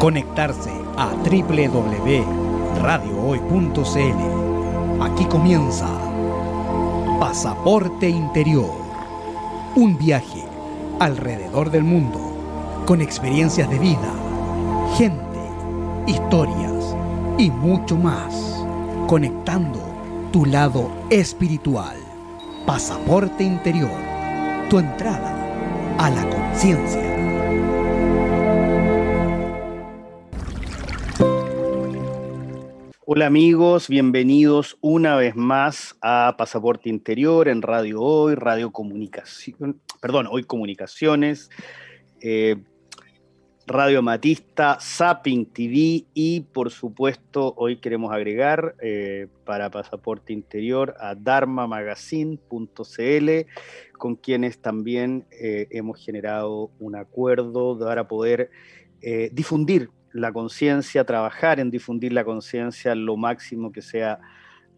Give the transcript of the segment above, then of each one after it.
Conectarse a www.radiohoy.cl. Aquí comienza Pasaporte Interior. Un viaje alrededor del mundo con experiencias de vida, gente, historias y mucho más. Conectando tu lado espiritual. Pasaporte Interior. Tu entrada a la conciencia. Hola amigos, bienvenidos una vez más a Pasaporte Interior en Radio Hoy, Radio Comunicación, perdón, Hoy Comunicaciones, eh, Radio Matista, Zapping TV y por supuesto hoy queremos agregar eh, para Pasaporte Interior a dharmamagazine.cl con quienes también eh, hemos generado un acuerdo para poder difundir la conciencia, trabajar en difundir la conciencia lo máximo que sea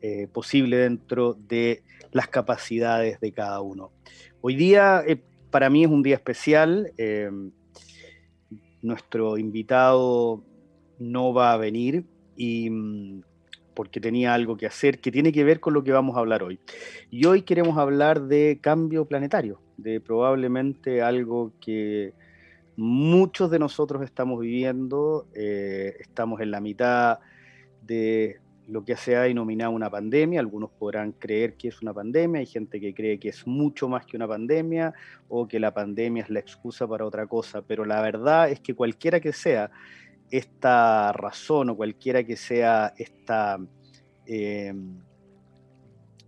eh, posible dentro de las capacidades de cada uno. Hoy día eh, para mí es un día especial. Eh, nuestro invitado no va a venir y mm, porque tenía algo que hacer que tiene que ver con lo que vamos a hablar hoy. Y hoy queremos hablar de cambio planetario, de probablemente algo que muchos de nosotros estamos viviendo, eh, estamos en la mitad de lo que se ha denominado una pandemia, algunos podrán creer que es una pandemia, hay gente que cree que es mucho más que una pandemia o que la pandemia es la excusa para otra cosa, pero la verdad es que cualquiera que sea esta razón o cualquiera que sea esta, eh,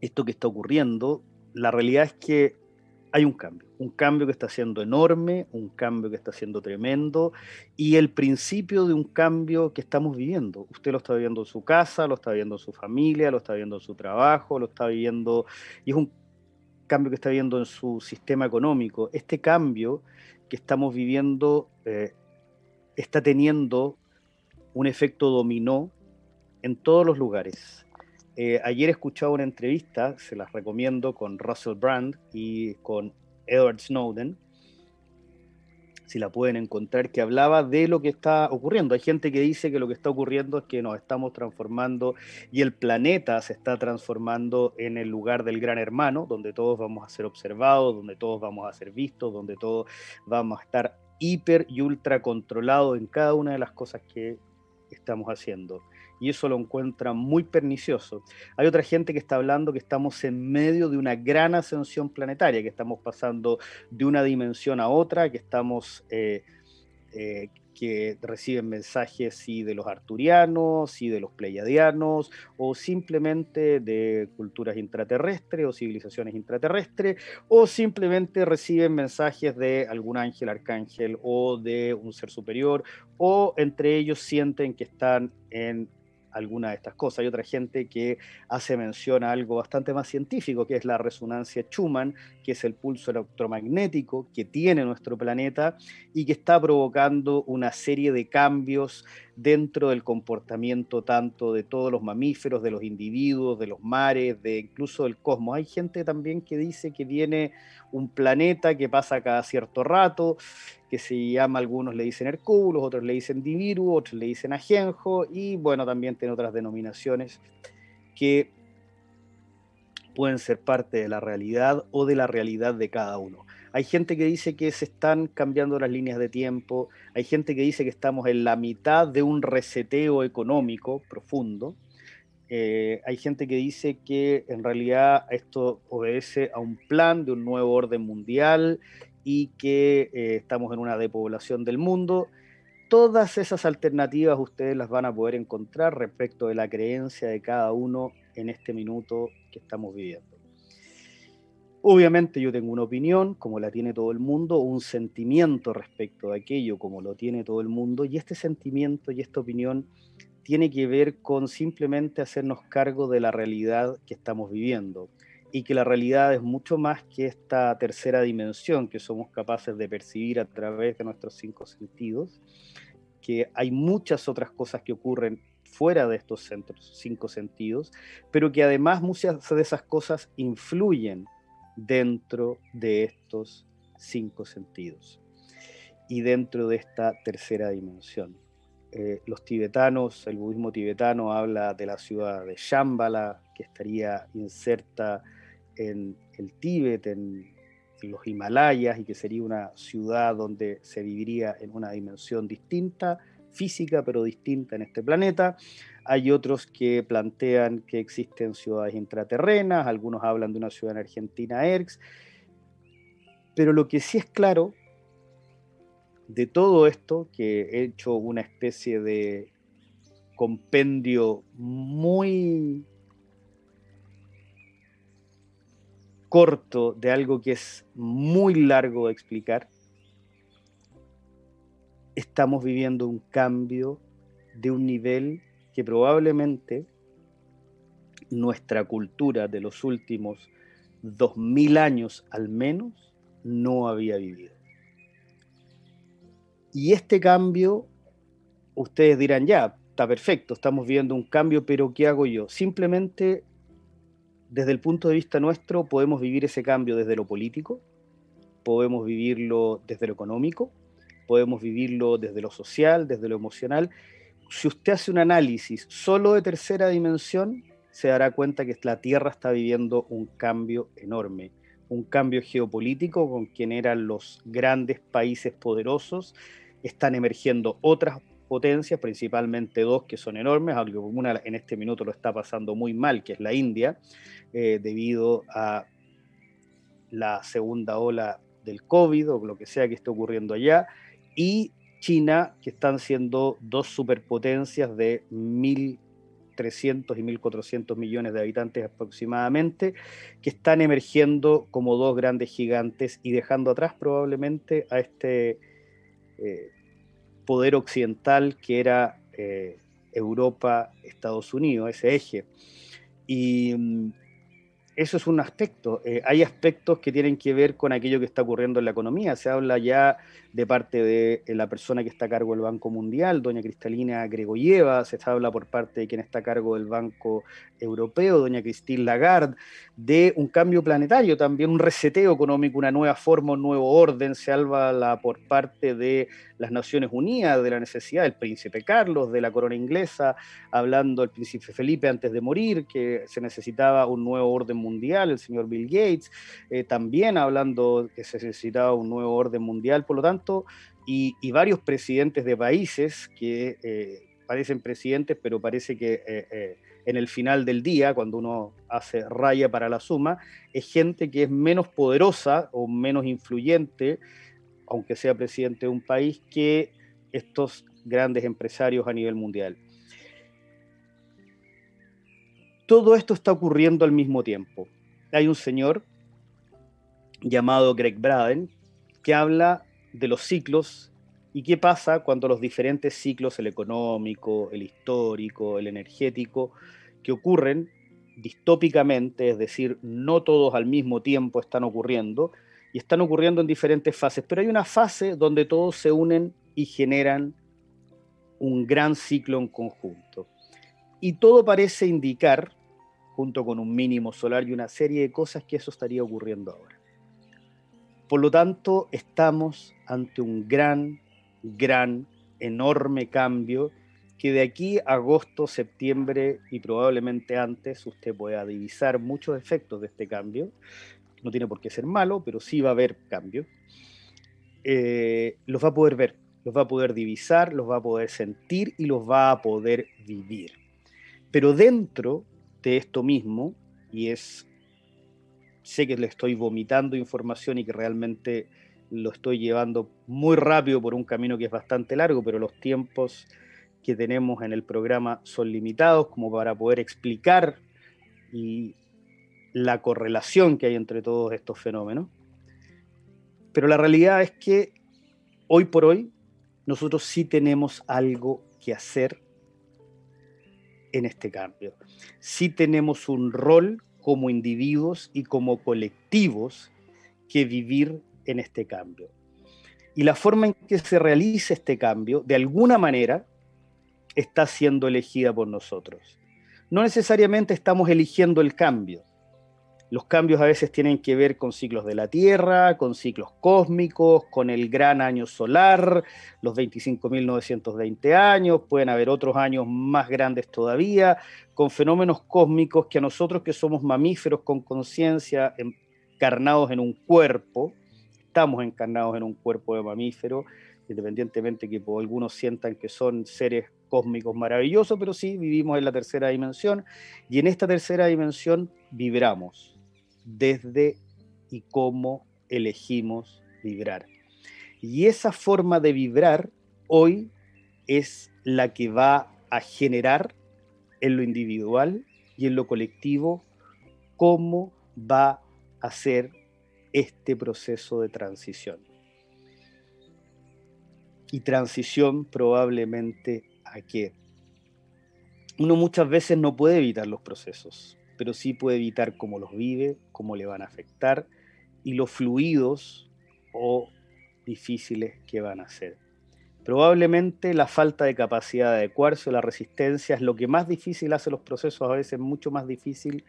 esto que está ocurriendo, la realidad es que hay un cambio, un cambio que está siendo enorme, un cambio que está siendo tremendo y el principio de un cambio que estamos viviendo. Usted lo está viviendo en su casa, lo está viviendo en su familia, lo está viviendo en su trabajo, lo está viviendo y es un cambio que está viviendo en su sistema económico. Este cambio que estamos viviendo eh, está teniendo un efecto dominó en todos los lugares eh, ayer escuchaba una entrevista, se las recomiendo, con Russell Brand y con Edward Snowden, si la pueden encontrar, que hablaba de lo que está ocurriendo. Hay gente que dice que lo que está ocurriendo es que nos estamos transformando y el planeta se está transformando en el lugar del gran hermano, donde todos vamos a ser observados, donde todos vamos a ser vistos, donde todos vamos a estar hiper y ultra controlados en cada una de las cosas que estamos haciendo y eso lo encuentra muy pernicioso. Hay otra gente que está hablando que estamos en medio de una gran ascensión planetaria, que estamos pasando de una dimensión a otra, que estamos... Eh, eh, que reciben mensajes sí de los arturianos, sí de los pleiadianos, o simplemente de culturas intraterrestres o civilizaciones intraterrestres, o simplemente reciben mensajes de algún ángel, arcángel o de un ser superior, o entre ellos sienten que están en alguna de estas cosas. Hay otra gente que hace mención a algo bastante más científico, que es la resonancia Schumann, que es el pulso electromagnético que tiene nuestro planeta y que está provocando una serie de cambios dentro del comportamiento tanto de todos los mamíferos, de los individuos, de los mares, de incluso del cosmos. Hay gente también que dice que viene un planeta que pasa cada cierto rato, que se llama, algunos le dicen Hercúbulos, otros le dicen Diviru, otros le dicen Ajenjo, y bueno, también tiene otras denominaciones que pueden ser parte de la realidad o de la realidad de cada uno. Hay gente que dice que se están cambiando las líneas de tiempo, hay gente que dice que estamos en la mitad de un reseteo económico profundo, eh, hay gente que dice que en realidad esto obedece a un plan de un nuevo orden mundial y que eh, estamos en una depoblación del mundo. Todas esas alternativas ustedes las van a poder encontrar respecto de la creencia de cada uno en este minuto que estamos viviendo. Obviamente yo tengo una opinión, como la tiene todo el mundo, un sentimiento respecto de aquello, como lo tiene todo el mundo, y este sentimiento y esta opinión tiene que ver con simplemente hacernos cargo de la realidad que estamos viviendo y que la realidad es mucho más que esta tercera dimensión que somos capaces de percibir a través de nuestros cinco sentidos, que hay muchas otras cosas que ocurren fuera de estos centros, cinco sentidos, pero que además muchas de esas cosas influyen dentro de estos cinco sentidos y dentro de esta tercera dimensión. eh, los tibetanos, el budismo tibetano habla de la ciudad de Shambhala, que estaría inserta en el Tíbet, en, los Himalayas, y que sería una ciudad donde se viviría en una dimensión distinta, física, pero distinta en este planeta. Hay otros que plantean que existen ciudades intraterrenas, algunos hablan de una ciudad en Argentina, ERX, pero lo que sí es claro de todo esto, que he hecho una especie de compendio muy corto de algo que es muy largo de explicar, estamos viviendo un cambio de un nivel que probablemente nuestra cultura de los últimos dos mil años al menos no había vivido. Y este cambio, ustedes dirán, ya, está perfecto, estamos viendo un cambio, pero ¿qué hago yo? Simplemente, desde el punto de vista nuestro, podemos vivir ese cambio desde lo político, podemos vivirlo desde lo económico, podemos vivirlo desde lo social, desde lo emocional. Si usted hace un análisis solo de tercera dimensión, se dará cuenta que la Tierra está viviendo un cambio enorme, un cambio geopolítico con quien eran los grandes países poderosos están emergiendo otras potencias, principalmente dos que son enormes, aunque una en este minuto lo está pasando muy mal, que es la India, eh, debido a la segunda ola del COVID o lo que sea que esté ocurriendo allá, y China, que están siendo dos superpotencias de 1.300 y 1.400 millones de habitantes aproximadamente, que están emergiendo como dos grandes gigantes y dejando atrás probablemente a este eh, poder occidental que era eh, Europa, Estados Unidos, ese eje. Y mm, eso es un aspecto. Eh, hay aspectos que tienen que ver con aquello que está ocurriendo en la economía. Se habla ya de parte de eh, la persona que está a cargo del Banco Mundial, doña Cristalina Gregoyeva, se habla por parte de quien está a cargo del Banco Europeo, doña Christine Lagarde, de un cambio planetario, también un reseteo económico, una nueva forma, un nuevo orden. Se habla por parte de las Naciones Unidas de la necesidad del príncipe Carlos, de la corona inglesa, hablando el príncipe Felipe antes de morir, que se necesitaba un nuevo orden mundial, el señor Bill Gates, eh, también hablando que se necesitaba un nuevo orden mundial, por lo tanto, y, varios presidentes de países que eh, parecen presidentes, pero parece que eh, en el final del día, cuando uno hace raya para la suma, es gente que es menos poderosa o menos influyente, aunque sea presidente de un país, que estos grandes empresarios a nivel mundial todo esto está ocurriendo al mismo tiempo. Hay un señor llamado Greg Braden que habla de los ciclos y qué pasa cuando los diferentes ciclos, el económico, el histórico, el energético, que ocurren distópicamente, es decir, no todos al mismo tiempo están ocurriendo, y están ocurriendo en diferentes fases, pero hay una fase donde todos se unen y generan un gran ciclo en conjunto y todo parece indicar, junto con un mínimo solar y una serie de cosas, que eso estaría ocurriendo ahora. Por lo tanto, estamos ante un gran, gran, enorme cambio que de aquí a agosto, septiembre y probablemente antes usted pueda divisar muchos efectos de este cambio. No tiene por qué ser malo, pero sí va a haber cambio. Eh, los va a poder ver, los va a poder divisar, los va a poder sentir y los va a poder vivir. Pero dentro de esto mismo, y es, sé que le estoy vomitando información y que realmente lo estoy llevando muy rápido por un camino que es bastante largo, pero los tiempos que tenemos en el programa son limitados como para poder explicar y la correlación que hay entre todos estos fenómenos. Pero la realidad es que hoy por hoy nosotros sí tenemos algo que hacer en este cambio. Sí tenemos un rol como individuos y como colectivos que vivir en este cambio. Y la forma en que se realiza este cambio, de alguna manera, está siendo elegida por nosotros. No necesariamente estamos eligiendo el cambio, Los cambios a veces tienen que ver con ciclos de la Tierra, con ciclos cósmicos, con el gran año solar, los 25.920 años, pueden haber otros años más grandes todavía, con fenómenos cósmicos que a nosotros que somos mamíferos con conciencia, encarnados en un cuerpo, estamos encarnados en un cuerpo de mamífero, independientemente que algunos sientan que son seres cósmicos maravillosos, pero sí vivimos en la tercera dimensión y en esta tercera dimensión vibramos desde y cómo elegimos vibrar. Y esa forma de vibrar hoy es la que va a generar en lo individual y en lo colectivo cómo va a ser este proceso de transición. Y transición probablemente a qué? Uno muchas veces no puede evitar los procesos, pero sí puede evitar cómo los vive, cómo le van a afectar y los fluidos o difíciles que van a ser. Probablemente la falta de capacidad de adecuarse o la resistencia es lo que más difícil hace los procesos, a veces mucho más difícil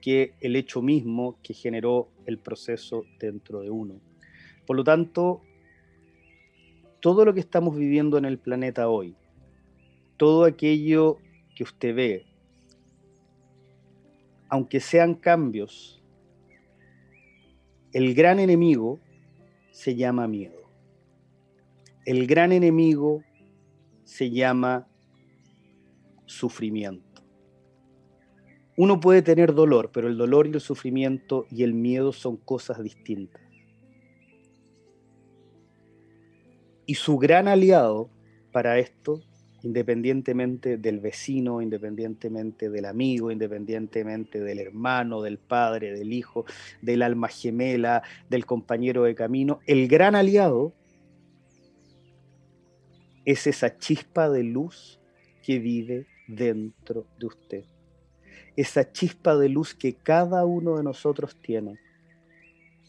que el hecho mismo que generó el proceso dentro de uno. Por lo tanto, todo lo que estamos viviendo en el planeta hoy, todo aquello que usted ve, aunque sean cambios, el gran enemigo se llama miedo. El gran enemigo se llama sufrimiento. Uno puede tener dolor, pero el dolor y el sufrimiento y el miedo son cosas distintas. Y su gran aliado para esto independientemente del vecino, independientemente del amigo, independientemente del hermano, del padre, del hijo, del alma gemela, del compañero de camino, el gran aliado es esa chispa de luz que vive dentro de usted. Esa chispa de luz que cada uno de nosotros tiene.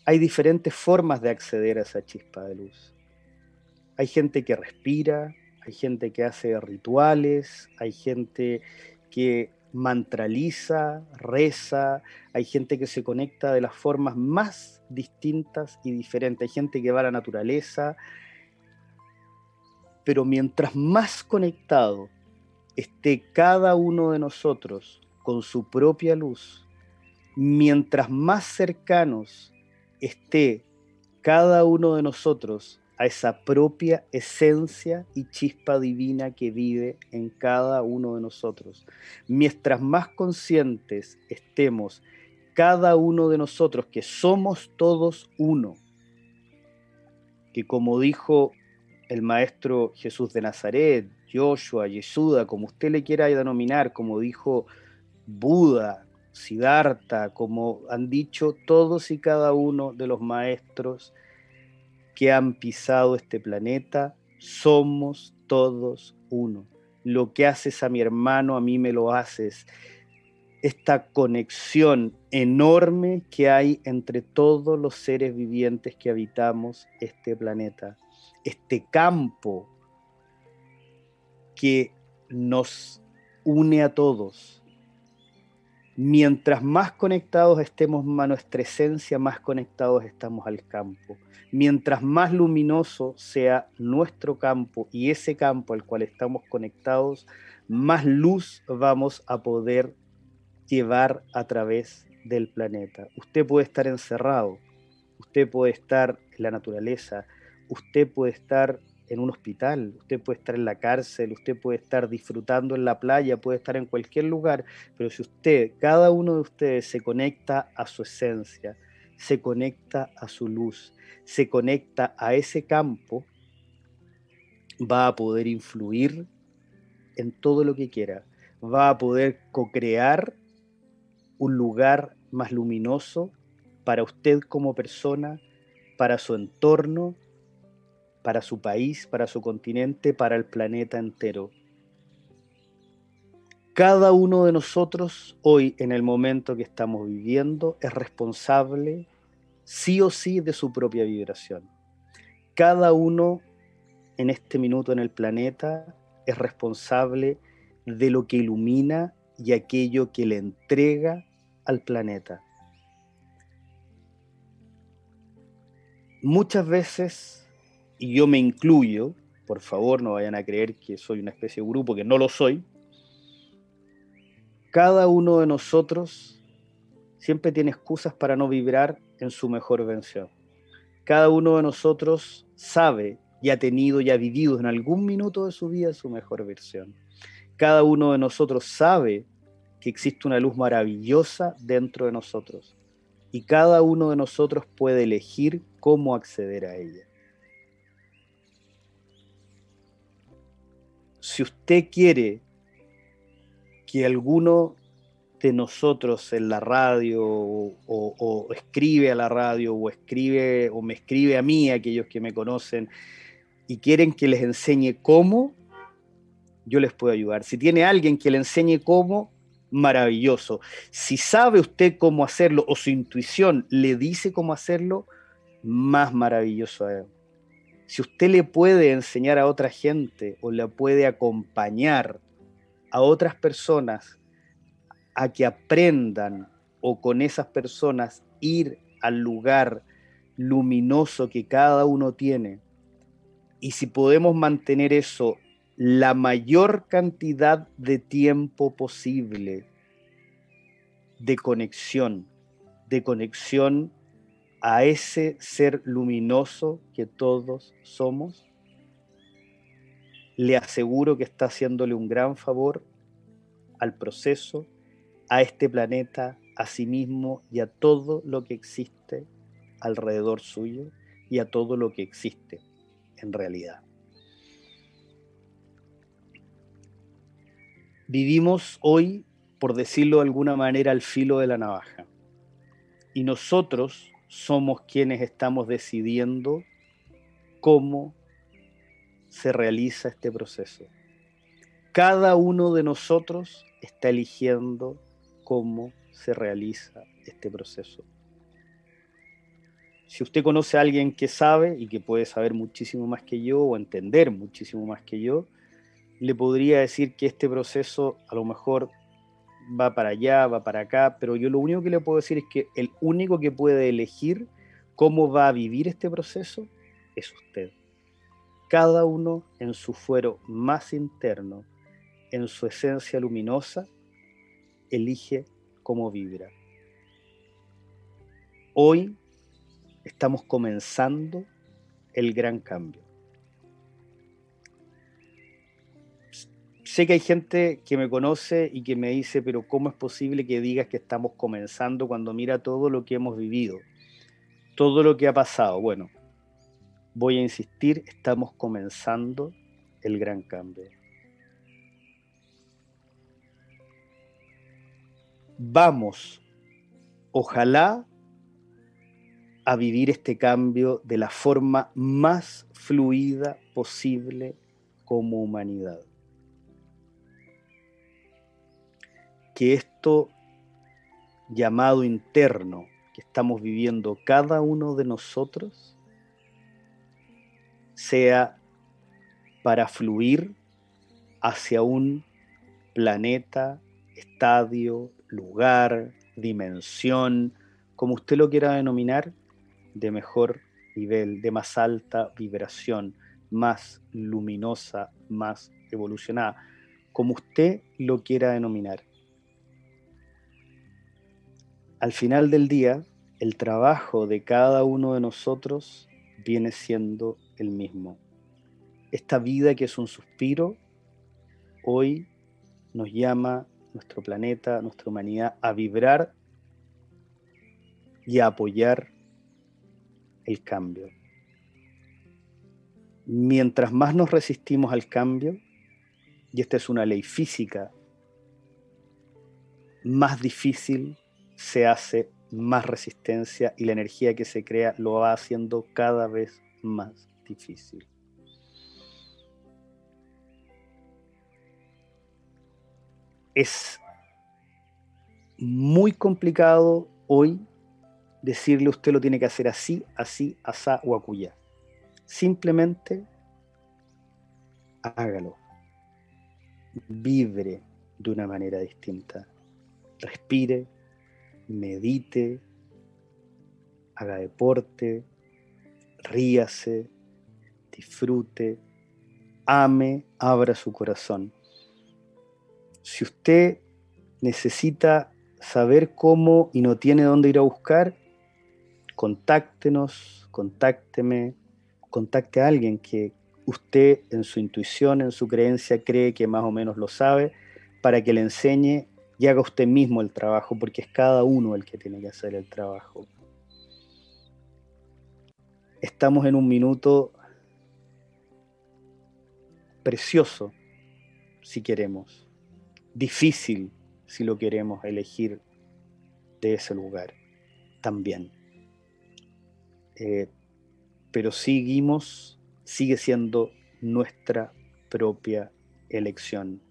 Hay diferentes formas de acceder a esa chispa de luz. Hay gente que respira, hay gente que hace rituales, hay gente que mantraliza, reza, hay gente que se conecta de las formas más distintas y diferentes, hay gente que va a la naturaleza, pero mientras más conectado esté cada uno de nosotros con su propia luz, mientras más cercanos esté cada uno de nosotros a esa propia esencia y chispa divina que vive en cada uno de nosotros. Mientras más conscientes estemos cada uno de nosotros que somos todos uno, que como dijo el maestro Jesús de Nazaret, Joshua, Yesuda, como usted le quiera denominar, como dijo Buda, Siddhartha, como han dicho todos y cada uno de los maestros, que han pisado este planeta, somos todos uno. Lo que haces a mi hermano, a mí me lo haces. Esta conexión enorme que hay entre todos los seres vivientes que habitamos este planeta. Este campo que nos une a todos Mientras más conectados estemos a nuestra esencia, más conectados estamos al campo. Mientras más luminoso sea nuestro campo y ese campo al cual estamos conectados, más luz vamos a poder llevar a través del planeta. Usted puede estar encerrado, usted puede estar en la naturaleza, usted puede estar en un hospital, usted puede estar en la cárcel, usted puede estar disfrutando en la playa, puede estar en cualquier lugar, pero si usted, cada uno de ustedes se conecta a su esencia, se conecta a su luz, se conecta a ese campo, va a poder influir en todo lo que quiera, va a poder co-crear un lugar más luminoso para usted como persona, para su entorno, para su país, para su continente, para el planeta entero. Cada uno de nosotros hoy, en el momento que estamos viviendo, es responsable sí o sí de su propia vibración. Cada uno en este minuto en el planeta es responsable de lo que ilumina y aquello que le entrega al planeta. Muchas veces y yo me incluyo, por favor no vayan a creer que soy una especie de grupo, que no lo soy, cada uno de nosotros siempre tiene excusas para no vibrar en su mejor versión. Cada uno de nosotros sabe y ha tenido y ha vivido en algún minuto de su vida su mejor versión. Cada uno de nosotros sabe que existe una luz maravillosa dentro de nosotros y cada uno de nosotros puede elegir cómo acceder a ella. Si usted quiere que alguno de nosotros en la radio o, escribe a la radio o escribe o me escribe a mí, aquellos que me conocen, y quieren que les enseñe cómo, yo les puedo ayudar. Si tiene alguien que le enseñe cómo, maravilloso. Si sabe usted cómo hacerlo o su intuición le dice cómo hacerlo, más maravilloso Si usted le puede enseñar a otra gente o le puede acompañar a otras personas a que aprendan o con esas personas ir al lugar luminoso que cada uno tiene, y si podemos mantener eso la mayor cantidad de tiempo posible de conexión, de conexión a ese ser luminoso que todos somos, le aseguro que está haciéndole un gran favor al proceso, a este planeta, a sí mismo y a todo lo que existe alrededor suyo y a todo lo que existe en realidad. Vivimos hoy, por decirlo de alguna manera, al filo de la navaja. Y nosotros somos quienes estamos decidiendo cómo se realiza este proceso. Cada uno de nosotros está eligiendo cómo se realiza este proceso. Si usted conoce a alguien que sabe y que puede saber muchísimo más que yo o entender muchísimo más que yo, le podría decir que este proceso a lo mejor va para allá, va para acá, pero yo lo único que le puedo decir es que el único que puede elegir cómo va a vivir este proceso es usted. Cada uno en su fuero más interno, en su esencia luminosa, elige cómo vibra. Hoy estamos comenzando el gran cambio. Sé que hay gente que me conoce y que me dice, pero ¿cómo es posible que digas que estamos comenzando cuando mira todo lo que hemos vivido? Todo lo que ha pasado. Bueno, voy a insistir, estamos comenzando el gran cambio. Vamos, ojalá, a vivir este cambio de la forma más fluida posible como humanidad. Que esto llamado interno que estamos viviendo cada uno de nosotros sea para fluir hacia un planeta, estadio, lugar, dimensión, como usted lo quiera denominar, de mejor nivel, de más alta vibración, más luminosa, más evolucionada, como usted lo quiera denominar al final del día, el trabajo de cada uno de nosotros viene siendo el mismo. Esta vida que es un suspiro, hoy nos llama nuestro planeta, nuestra humanidad, a vibrar y a apoyar el cambio. Mientras más nos resistimos al cambio, y esta es una ley física, más difícil se hace más resistencia y la energía que se crea lo va haciendo cada vez más difícil. Es muy complicado hoy decirle usted lo tiene que hacer así, así, asá o acuya. Simplemente hágalo. Vibre de una manera distinta. Respire, medite, haga deporte, ríase, disfrute, ame, abra su corazón. Si usted necesita saber cómo y no tiene dónde ir a buscar, contáctenos, contácteme, contacte a alguien que usted en su intuición, en su creencia cree que más o menos lo sabe, para que le enseñe y haga usted mismo el trabajo, porque es cada uno el que tiene que hacer el trabajo. Estamos en un minuto precioso, si queremos, difícil, si lo queremos elegir de ese lugar también. Eh, pero seguimos, sigue siendo nuestra propia elección.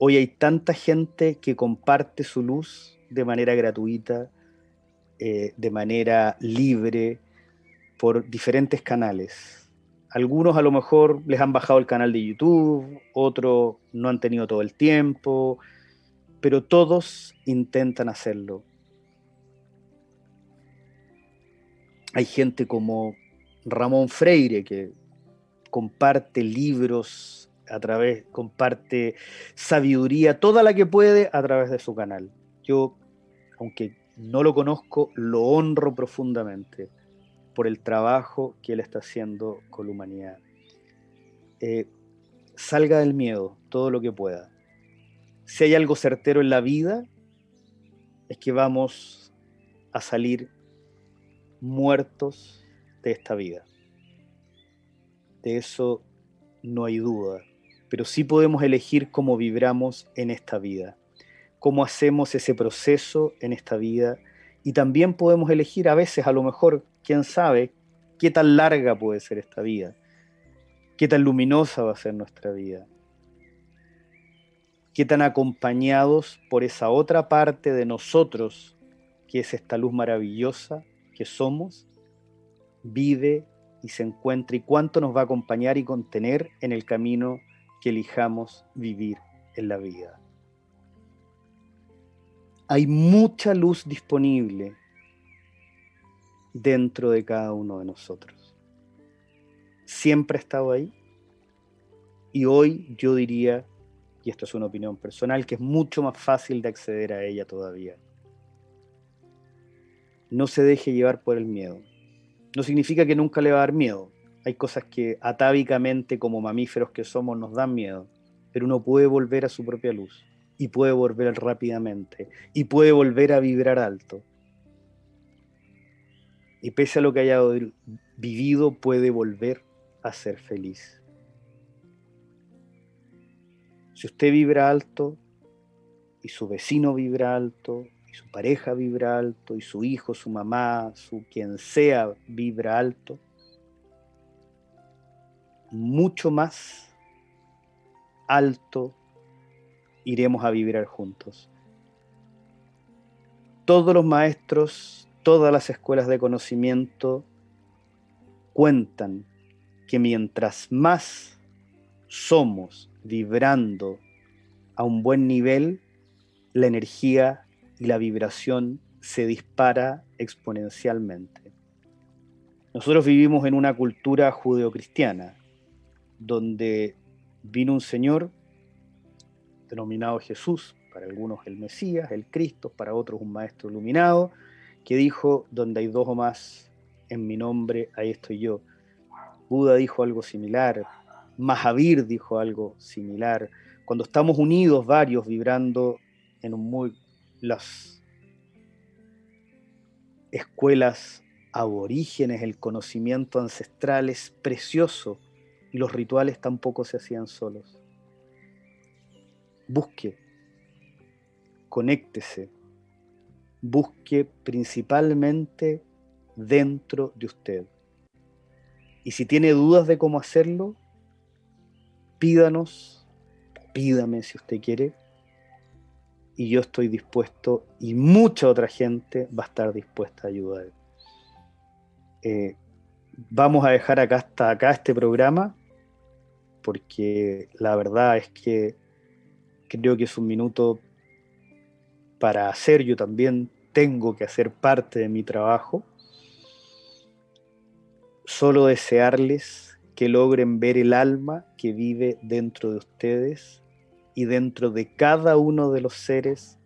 Hoy hay tanta gente que comparte su luz de manera gratuita, eh, de manera libre, por diferentes canales. Algunos a lo mejor les han bajado el canal de YouTube, otros no han tenido todo el tiempo, pero todos intentan hacerlo. Hay gente como Ramón Freire que comparte libros a través, comparte sabiduría, toda la que puede a través de su canal. Yo, aunque no lo conozco, lo honro profundamente por el trabajo que él está haciendo con la humanidad. Eh, salga del miedo todo lo que pueda si hay algo certero en la vida, es que vamos a salir muertos de esta vida. De eso no hay duda, pero sí podemos elegir cómo vibramos en esta vida, cómo hacemos ese proceso en esta vida. Y también podemos elegir a veces, a lo mejor, quién sabe, qué tan larga puede ser esta vida, qué tan luminosa va a ser nuestra vida qué tan acompañados por esa otra parte de nosotros, que es esta luz maravillosa que somos, vive y se encuentra y cuánto nos va a acompañar y contener en el camino que elijamos vivir en la vida. Hay mucha luz disponible dentro de cada uno de nosotros. Siempre ha estado ahí y hoy yo diría y esto es una opinión personal, que es mucho más fácil de acceder a ella todavía. No se deje llevar por el miedo. No significa que nunca le va a dar miedo. Hay cosas que atávicamente como mamíferos que somos nos dan miedo, pero uno puede volver a su propia luz y puede volver rápidamente y puede volver a vibrar alto. Y pese a lo que haya vivido, puede volver a ser feliz. Si usted vibra alto y su vecino vibra alto y su pareja vibra alto y su hijo, su mamá, su quien sea vibra alto, mucho más alto iremos a vibrar juntos. Todos los maestros, todas las escuelas de conocimiento cuentan que mientras más somos vibrando a un buen nivel, la energía y la vibración se dispara exponencialmente. Nosotros vivimos en una cultura judeocristiana, donde vino un Señor denominado Jesús, para algunos el Mesías, el Cristo, para otros un Maestro iluminado, que dijo, donde hay dos o más en mi nombre, ahí estoy yo. Buda dijo algo similar, Mahavir dijo algo similar. Cuando estamos unidos varios vibrando en un muy las escuelas aborígenes, el conocimiento ancestral es precioso y los rituales tampoco se hacían solos. Busque, conéctese, busque principalmente dentro de usted. Y si tiene dudas de cómo hacerlo, pídanos, pídame si usted quiere, y yo estoy dispuesto, y mucha otra gente va a estar dispuesta a ayudar. Eh, vamos a dejar acá hasta acá este programa, porque la verdad es que creo que es un minuto para hacer, yo también tengo que hacer parte de mi trabajo. solo desearles que logren ver el alma que vive dentro de ustedes y dentro de cada uno de los seres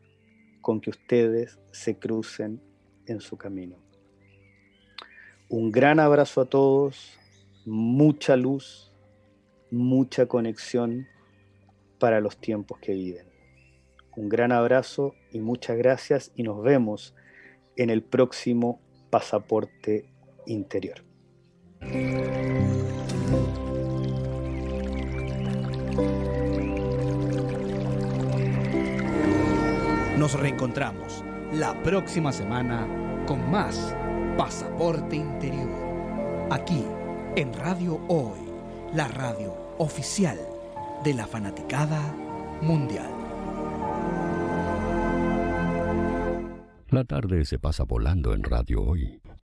con que ustedes se crucen en su camino. Un gran abrazo a todos, mucha luz, mucha conexión para los tiempos que viven. Un gran abrazo y muchas gracias y nos vemos en el próximo pasaporte interior. Nos reencontramos la próxima semana con más Pasaporte Interior. Aquí en Radio Hoy, la radio oficial de la fanaticada mundial. La tarde se pasa volando en Radio Hoy.